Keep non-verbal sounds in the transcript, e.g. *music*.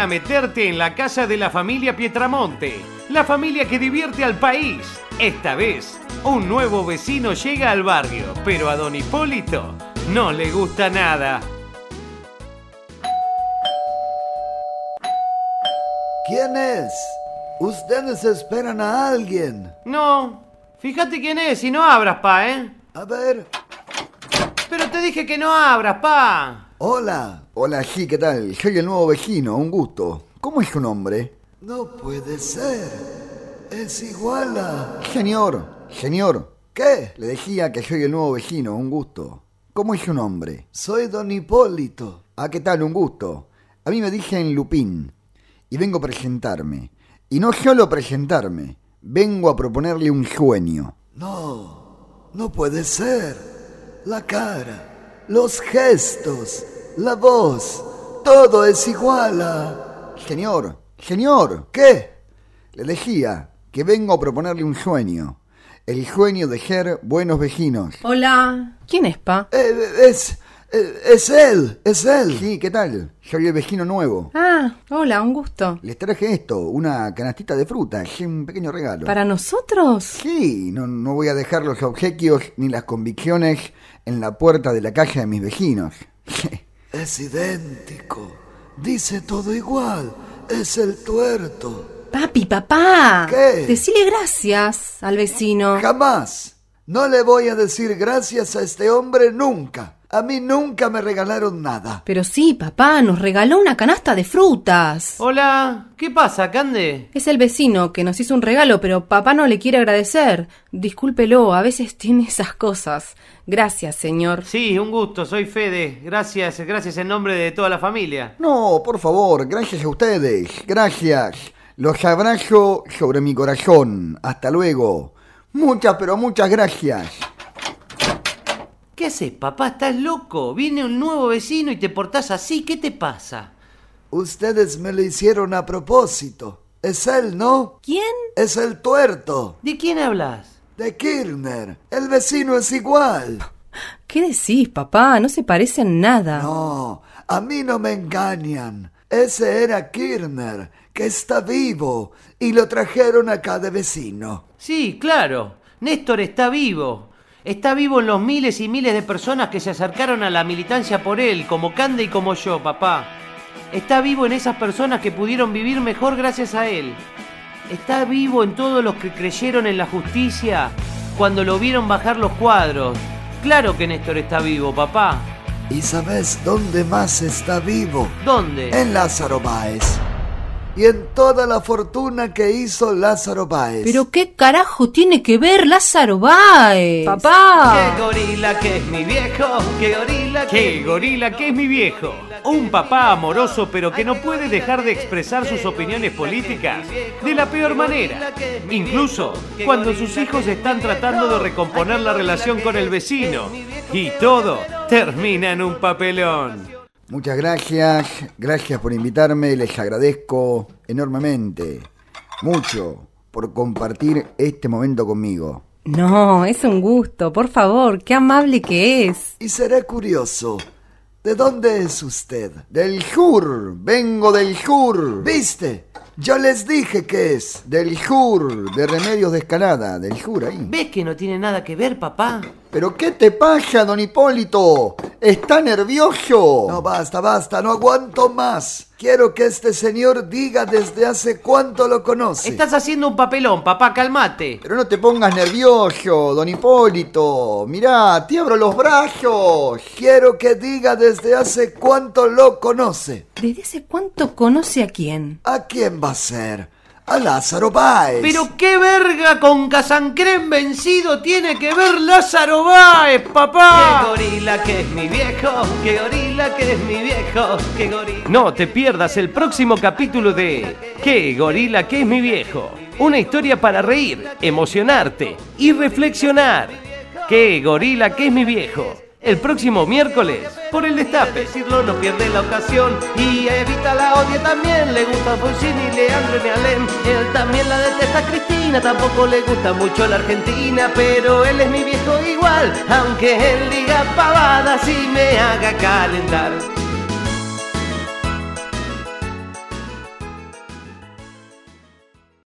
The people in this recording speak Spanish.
a meterte en la casa de la familia Pietramonte, la familia que divierte al país. Esta vez, un nuevo vecino llega al barrio, pero a don Hipólito no le gusta nada. ¿Quién es? Ustedes esperan a alguien. No, fíjate quién es y no abras, pa, ¿eh? A ver. Pero te dije que no abras, pa. Hola. Hola, sí, ¿qué tal? Soy el nuevo vecino, un gusto. ¿Cómo es su nombre? No puede ser. Es igual a... Señor, señor. ¿Qué? Le decía que soy el nuevo vecino, un gusto. ¿Cómo es su nombre? Soy don Hipólito. Ah, ¿qué tal? Un gusto. A mí me dicen Lupín. Y vengo a presentarme. Y no solo presentarme, vengo a proponerle un sueño. No, no puede ser. La cara, los gestos, la voz, todo es igual a... Señor, señor, ¿qué? Le decía que vengo a proponerle un sueño. El sueño de ser buenos vecinos. Hola, ¿quién es, pa? Eh, es... Eh, es él, es él. Sí, ¿qué tal? Soy el vecino nuevo. Hola, un gusto. Les traje esto, una canastita de fruta, es un pequeño regalo. ¿Para nosotros? Sí, no, no voy a dejar los obsequios ni las convicciones en la puerta de la casa de mis vecinos. *laughs* es idéntico. Dice todo igual. Es el tuerto. Papi, papá. ¿Qué? Decile gracias al vecino. Jamás. No le voy a decir gracias a este hombre nunca. A mí nunca me regalaron nada. Pero sí, papá, nos regaló una canasta de frutas. Hola, ¿qué pasa, Cande? Es el vecino que nos hizo un regalo, pero papá no le quiere agradecer. Discúlpelo, a veces tiene esas cosas. Gracias, señor. Sí, un gusto, soy Fede. Gracias, gracias en nombre de toda la familia. No, por favor, gracias a ustedes. Gracias. Los abrazo sobre mi corazón. Hasta luego. Muchas, pero muchas gracias. ¿Qué haces, papá? ¿Estás loco? Viene un nuevo vecino y te portás así. ¿Qué te pasa? Ustedes me lo hicieron a propósito. Es él, ¿no? ¿Quién? Es el tuerto. ¿De quién hablas? De Kirchner. El vecino es igual. ¿Qué decís, papá? No se parecen nada. No, a mí no me engañan. Ese era Kirchner, que está vivo, y lo trajeron acá de vecino. Sí, claro. Néstor está vivo. Está vivo en los miles y miles de personas que se acercaron a la militancia por él, como Cande y como yo, papá. Está vivo en esas personas que pudieron vivir mejor gracias a él. Está vivo en todos los que creyeron en la justicia cuando lo vieron bajar los cuadros. Claro que Néstor está vivo, papá. ¿Y sabes dónde más está vivo? ¿Dónde? En Lázaro Báez y en toda la fortuna que hizo Lázaro Báez. ¿Pero qué carajo tiene que ver Lázaro Báez? Papá. ¡Qué gorila que es mi viejo! ¡Qué gorila que... ¡Qué gorila que es mi viejo! Un papá amoroso pero que no puede dejar de expresar sus opiniones políticas de la peor manera. Incluso cuando sus hijos están tratando de recomponer la relación con el vecino. Y todo termina en un papelón. Muchas gracias, gracias por invitarme, les agradezco enormemente, mucho, por compartir este momento conmigo. No, es un gusto, por favor, qué amable que es. Y seré curioso, ¿de dónde es usted? Del sur, vengo del sur. ¿Viste? Yo les dije que es. Del sur, de Remedios de Escalada, del sur ahí. ¿Ves que no tiene nada que ver, papá? ¿Pero qué te pasa, don Hipólito? ¿Está nervioso? No, basta, basta, no aguanto más. Quiero que este señor diga desde hace cuánto lo conoce. Estás haciendo un papelón, papá, calmate. Pero no te pongas nervioso, don Hipólito. Mirá, te abro los brazos. Quiero que diga desde hace cuánto lo conoce. ¿Desde hace cuánto conoce a quién? ¿A quién va a ser? A Lázaro Báez. Pero qué verga con Casancrén vencido tiene que ver Lázaro Báez, papá. Qué gorila que es mi viejo, qué gorila que es mi viejo, qué gorila. No te pierdas el próximo capítulo de Qué gorila que es mi viejo. Una historia para reír, emocionarte y reflexionar. Qué gorila que es mi viejo el próximo miércoles por el destape. Decirlo no pierde la ocasión y evita la odia también. Le gusta y Leandro y Alem. Él también la detesta Cristina, tampoco le gusta mucho la Argentina, pero él es mi viejo igual, aunque él diga pavadas y me haga calentar.